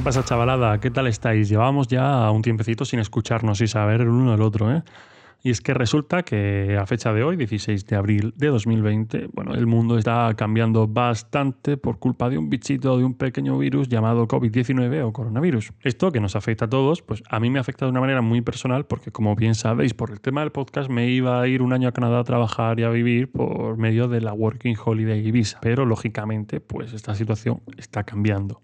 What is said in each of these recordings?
¿Qué pasa, chavalada? ¿Qué tal estáis? Llevamos ya un tiempecito sin escucharnos y saber el uno del otro, ¿eh? Y es que resulta que a fecha de hoy, 16 de abril de 2020, bueno, el mundo está cambiando bastante por culpa de un bichito, de un pequeño virus llamado COVID-19 o coronavirus. Esto que nos afecta a todos, pues a mí me afecta de una manera muy personal porque como bien sabéis, por el tema del podcast me iba a ir un año a Canadá a trabajar y a vivir por medio de la Working Holiday Visa. Pero lógicamente, pues esta situación está cambiando.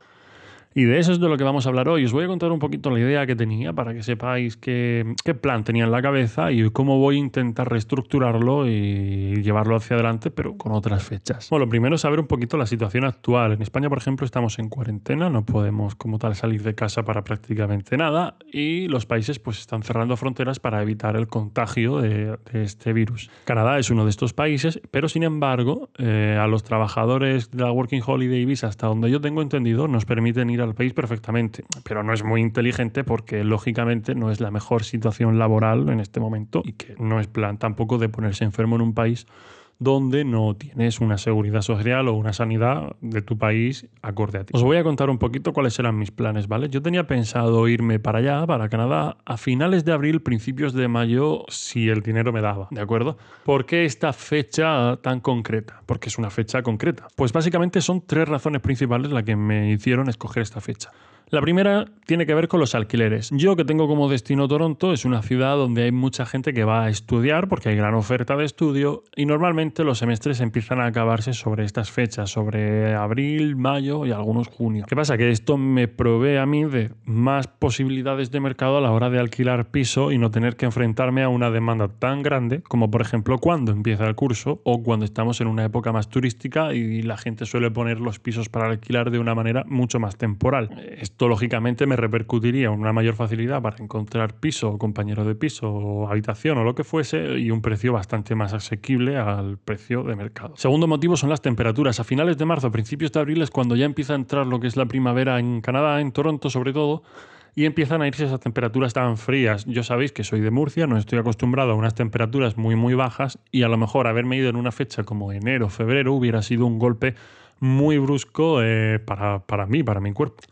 Y de eso es de lo que vamos a hablar hoy. Os voy a contar un poquito la idea que tenía para que sepáis qué, qué, plan tenía en la cabeza y cómo voy a intentar reestructurarlo y llevarlo hacia adelante, pero con otras fechas. Bueno, lo primero es saber un poquito la situación actual. En España, por ejemplo, estamos en cuarentena, no podemos como tal salir de casa para prácticamente nada y los países pues están cerrando fronteras para evitar el contagio de, de este virus. Canadá es uno de estos países, pero sin embargo, eh, a los trabajadores de la Working Holiday Visa, hasta donde yo tengo entendido, nos permiten ir a al país perfectamente, pero no es muy inteligente porque lógicamente no es la mejor situación laboral en este momento y que no es plan tampoco de ponerse enfermo en un país donde no tienes una seguridad social o una sanidad de tu país acorde a ti. Os voy a contar un poquito cuáles eran mis planes, ¿vale? Yo tenía pensado irme para allá, para Canadá, a finales de abril, principios de mayo, si el dinero me daba, ¿de acuerdo? ¿Por qué esta fecha tan concreta? Porque es una fecha concreta. Pues básicamente son tres razones principales las que me hicieron escoger esta fecha. La primera tiene que ver con los alquileres. Yo que tengo como destino Toronto, es una ciudad donde hay mucha gente que va a estudiar porque hay gran oferta de estudio y normalmente los semestres empiezan a acabarse sobre estas fechas, sobre abril, mayo y algunos junio. ¿Qué pasa? Que esto me provee a mí de más posibilidades de mercado a la hora de alquilar piso y no tener que enfrentarme a una demanda tan grande como por ejemplo cuando empieza el curso o cuando estamos en una época más turística y la gente suele poner los pisos para alquilar de una manera mucho más temporal. Lógicamente me repercutiría una mayor facilidad para encontrar piso, compañero de piso, o habitación o lo que fuese y un precio bastante más asequible al precio de mercado. Segundo motivo son las temperaturas. A finales de marzo, principios de abril es cuando ya empieza a entrar lo que es la primavera en Canadá, en Toronto sobre todo y empiezan a irse esas temperaturas tan frías. Yo sabéis que soy de Murcia, no estoy acostumbrado a unas temperaturas muy muy bajas y a lo mejor haberme ido en una fecha como enero, febrero hubiera sido un golpe muy brusco eh, para, para mí, para mi cuerpo.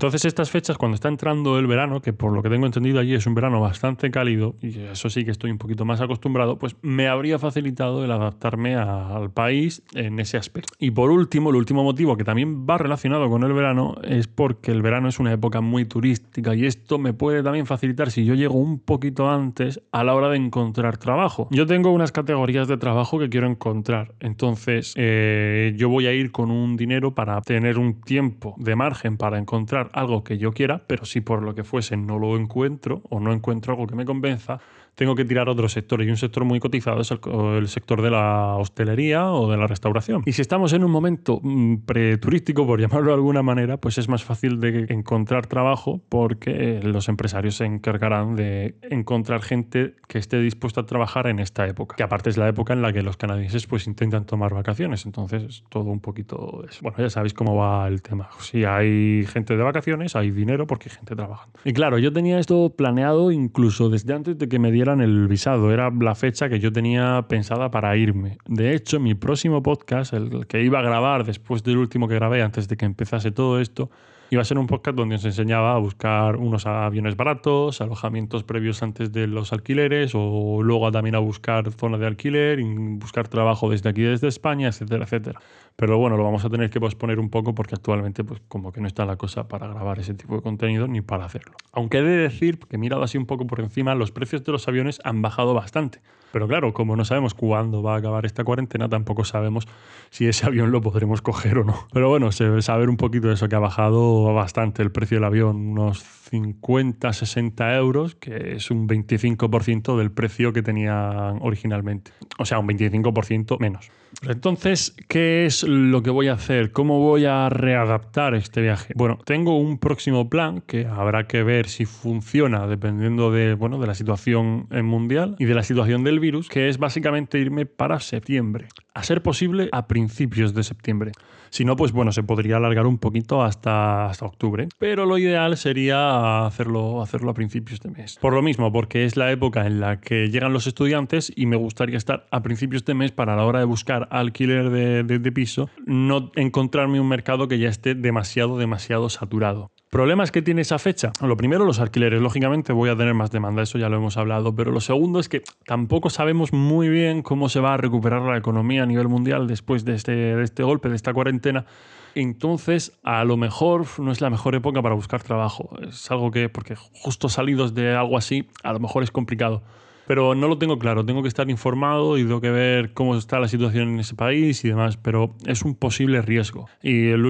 Entonces estas fechas, cuando está entrando el verano, que por lo que tengo entendido allí es un verano bastante cálido, y eso sí que estoy un poquito más acostumbrado, pues me habría facilitado el adaptarme al país en ese aspecto. Y por último, el último motivo que también va relacionado con el verano es porque el verano es una época muy turística y esto me puede también facilitar si yo llego un poquito antes a la hora de encontrar trabajo. Yo tengo unas categorías de trabajo que quiero encontrar, entonces eh, yo voy a ir con un dinero para tener un tiempo de margen para encontrar algo que yo quiera, pero si por lo que fuese no lo encuentro o no encuentro algo que me convenza, tengo que tirar a otro sector. Y un sector muy cotizado es el, sector de la hostelería o de la restauración. Y si estamos en un momento mm, preturístico, por llamarlo de alguna manera, pues es más fácil de encontrar trabajo porque los empresarios se encargarán de encontrar gente que esté dispuesta a trabajar en esta época. Que aparte es la época en la que los canadienses pues intentan tomar vacaciones. Entonces es todo un poquito... Bueno, ya sabéis cómo va el tema. Si hay gente de vacaciones, hay dinero porque hay gente trabajando. Y claro, yo tenía esto planeado incluso desde antes de que me diera el visado, era la fecha que yo tenía pensada para irme. De hecho, mi próximo podcast, el que iba a grabar después del último que grabé antes de que empezase todo esto, iba a ser un podcast donde os enseñaba a buscar unos aviones baratos, alojamientos previos antes de los alquileres o luego también a buscar zona de alquiler, buscar trabajo desde aquí, desde España, etcétera, etcétera. Pero bueno, lo vamos a tener que posponer un poco porque actualmente pues como que no está la cosa para grabar ese tipo de contenido ni para hacerlo. Aunque he de decir que mirado así un poco por encima, los precios de los aviones han bajado bastante. Pero claro, como no sabemos cuándo va a acabar esta cuarentena, tampoco sabemos si ese avión lo podremos coger o no. Pero bueno, saber un poquito de eso, que ha bajado bastante el precio del avión, unos 50, 60 euros, que es un 25% del precio que tenían originalmente. O sea, un 25% menos. Entonces, ¿qué es lo que voy a hacer? ¿Cómo voy a readaptar este viaje? Bueno, tengo un próximo plan que habrá que ver si funciona dependiendo de, bueno, de la situación mundial y de la situación del virus, que es básicamente irme para septiembre. A ser posible a principios de septiembre. Si no, pues bueno, se podría alargar un poquito hasta, hasta octubre. Pero lo ideal sería hacerlo, hacerlo a principios de mes. Por lo mismo, porque es la época en la que llegan los estudiantes y me gustaría estar a principios de mes para la hora de buscar alquiler de, de, de piso, no encontrarme un mercado que ya esté demasiado, demasiado saturado. ¿Problemas que tiene esa fecha? Lo primero, los alquileres. Lógicamente voy a tener más demanda, eso ya lo hemos hablado. Pero lo segundo es que tampoco sabemos muy bien cómo se va a recuperar la economía a nivel mundial después de este, de este golpe, de esta cuarentena. Entonces, a lo mejor no es la mejor época para buscar trabajo. Es algo que, porque justo salidos de algo así, a lo mejor es complicado. Pero no lo tengo claro, tengo que estar informado y tengo que ver cómo está la situación en ese país y demás, pero es un posible riesgo. Y el,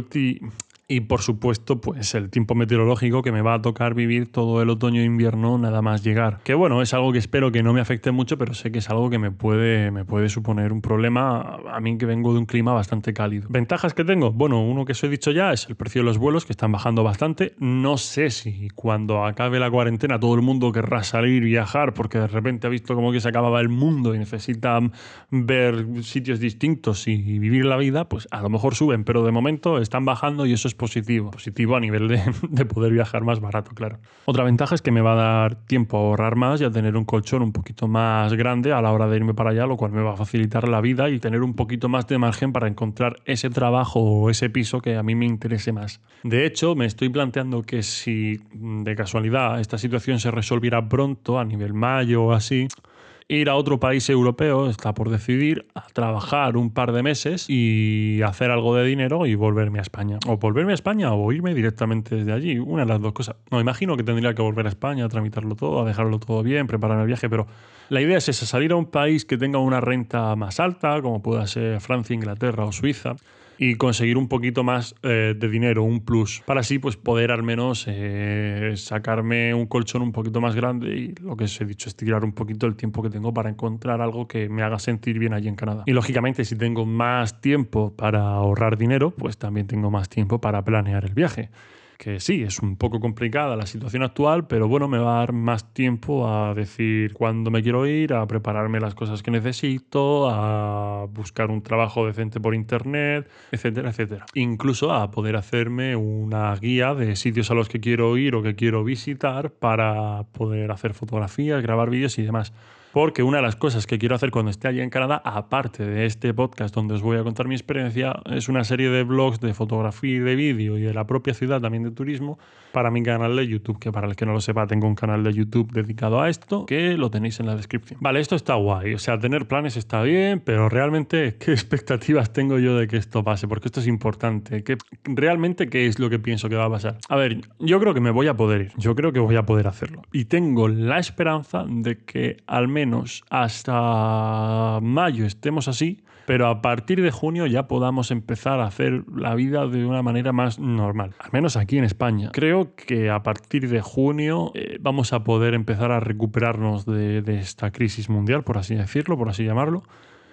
y por supuesto, pues el tiempo meteorológico que me va a tocar vivir todo el otoño e invierno nada más llegar. Que bueno, es algo que espero que no me afecte mucho, pero sé que es algo que me puede, me puede suponer un problema a mí que vengo de un clima bastante cálido. ¿Ventajas que tengo? Bueno, uno que os he dicho ya es el precio de los vuelos, que están bajando bastante. No sé si cuando acabe la cuarentena todo el mundo querrá salir, viajar, porque de repente ha visto como que se acababa el mundo y necesita ver sitios distintos y vivir la vida, pues a lo mejor suben, pero de momento están bajando y eso es positivo. Positivo a nivel de, poder viajar más barato, claro. Otra ventaja es que me va a dar tiempo a ahorrar más y a tener un colchón un poquito más grande a la hora de irme para allá, lo cual me va a facilitar la vida y tener un poquito más de margen para encontrar ese trabajo o ese piso que a mí me interese más. De hecho, me estoy planteando que si de casualidad esta situación se resolviera pronto, a nivel mayo o así, ir a otro país europeo, está por decidir, a trabajar un par de meses y hacer algo de dinero y volverme a España. O volverme a España o irme directamente desde allí. Una de las dos cosas. No, imagino que tendría que volver a España, a tramitarlo todo, a dejarlo todo bien, preparar el viaje, pero la idea es esa, salir a un país que tenga una renta más alta, como pueda ser Francia, Inglaterra o Suiza y conseguir un poquito más eh, de dinero, un plus, para así pues poder al menos eh, sacarme un colchón un poquito más grande y lo que os he dicho, estirar un poquito el tiempo que tengo para encontrar algo que me haga sentir bien allí en Canadá. Y lógicamente si tengo más tiempo para ahorrar dinero, pues también tengo más tiempo para planear el viaje que sí, es un poco complicada la situación actual, pero bueno, me va a dar más tiempo a decir cuándo me quiero ir, a prepararme las cosas que necesito, a buscar un trabajo decente por internet, etcétera, etcétera. Incluso a poder hacerme una guía de sitios a los que quiero ir o que quiero visitar para poder hacer fotografías, grabar vídeos y demás porque una de las cosas que quiero hacer cuando esté allí en Canadá, aparte de este podcast donde os voy a contar mi experiencia, es una serie de blogs de fotografía y de vídeo y de la propia ciudad también de turismo para mi canal de YouTube, que para el que no lo sepa tengo un canal de YouTube dedicado a esto, que lo tenéis en la descripción. Vale, esto está guay, o sea, tener planes está bien, pero realmente, ¿qué expectativas tengo yo de que esto pase? Porque esto es importante. ¿Qué, realmente, ¿qué es lo que pienso que va a pasar? A ver, yo creo que me voy a poder ir, yo creo que voy a poder hacerlo. Y tengo la esperanza de que al menos menos hasta mayo estemos así, pero a partir de junio ya podamos empezar a hacer la vida de una manera más normal, al menos aquí en España. Creo que a partir de junio eh, vamos a poder empezar a recuperarnos de, de esta crisis mundial, por así decirlo, por así llamarlo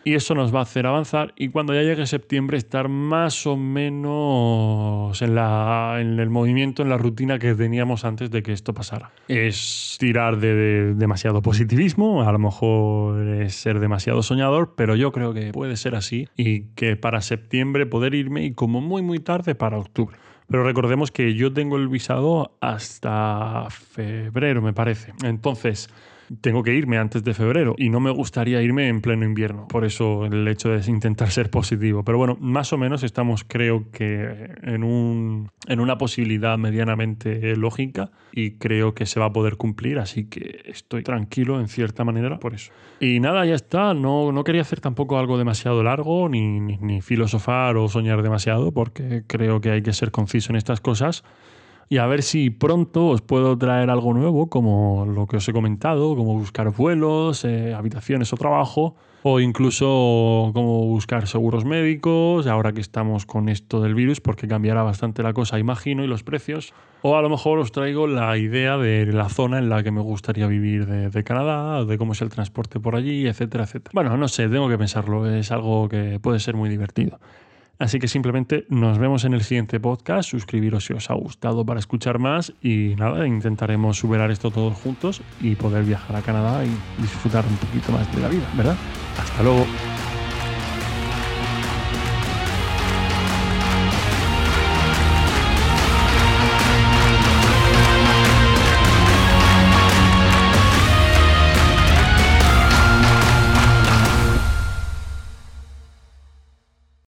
y eso nos va a hacer avanzar y cuando ya llegue septiembre estar más o menos en, la, en el movimiento, en la rutina que teníamos antes de que esto pasara. Es tirar de, demasiado positivismo, a lo mejor es ser demasiado soñador, pero yo creo que puede ser así y que para septiembre poder irme y como muy muy tarde para octubre. Pero recordemos que yo tengo el visado hasta febrero, me parece. Entonces, tengo que irme antes de febrero y no me gustaría irme en pleno invierno. Por eso el hecho de intentar ser positivo. Pero bueno, más o menos estamos creo que en, un, en una posibilidad medianamente lógica y creo que se va a poder cumplir, así que estoy tranquilo en cierta manera por eso. Y nada, ya está, no, no quería hacer tampoco algo demasiado largo, ni, ni, ni filosofar o soñar demasiado, porque creo que hay que ser conciso en estas cosas y a ver si pronto os puedo traer algo nuevo, como lo que os he comentado, como buscar vuelos, eh, habitaciones o trabajo, o incluso como buscar seguros médicos, ahora que estamos con esto del virus, porque cambiará bastante la cosa, imagino, y los precios. O a lo mejor os traigo la idea de la zona en la que me gustaría vivir de, de Canadá, de cómo es el transporte por allí, etcétera, etcétera. Bueno, no sé, tengo que pensarlo, es algo que puede ser muy divertido. Así que simplemente nos vemos en el siguiente podcast. Suscribiros si os ha gustado para escuchar más. Y nada, intentaremos superar esto todos juntos y poder viajar a Canadá y disfrutar un poquito más de la vida, ¿verdad? Hasta luego.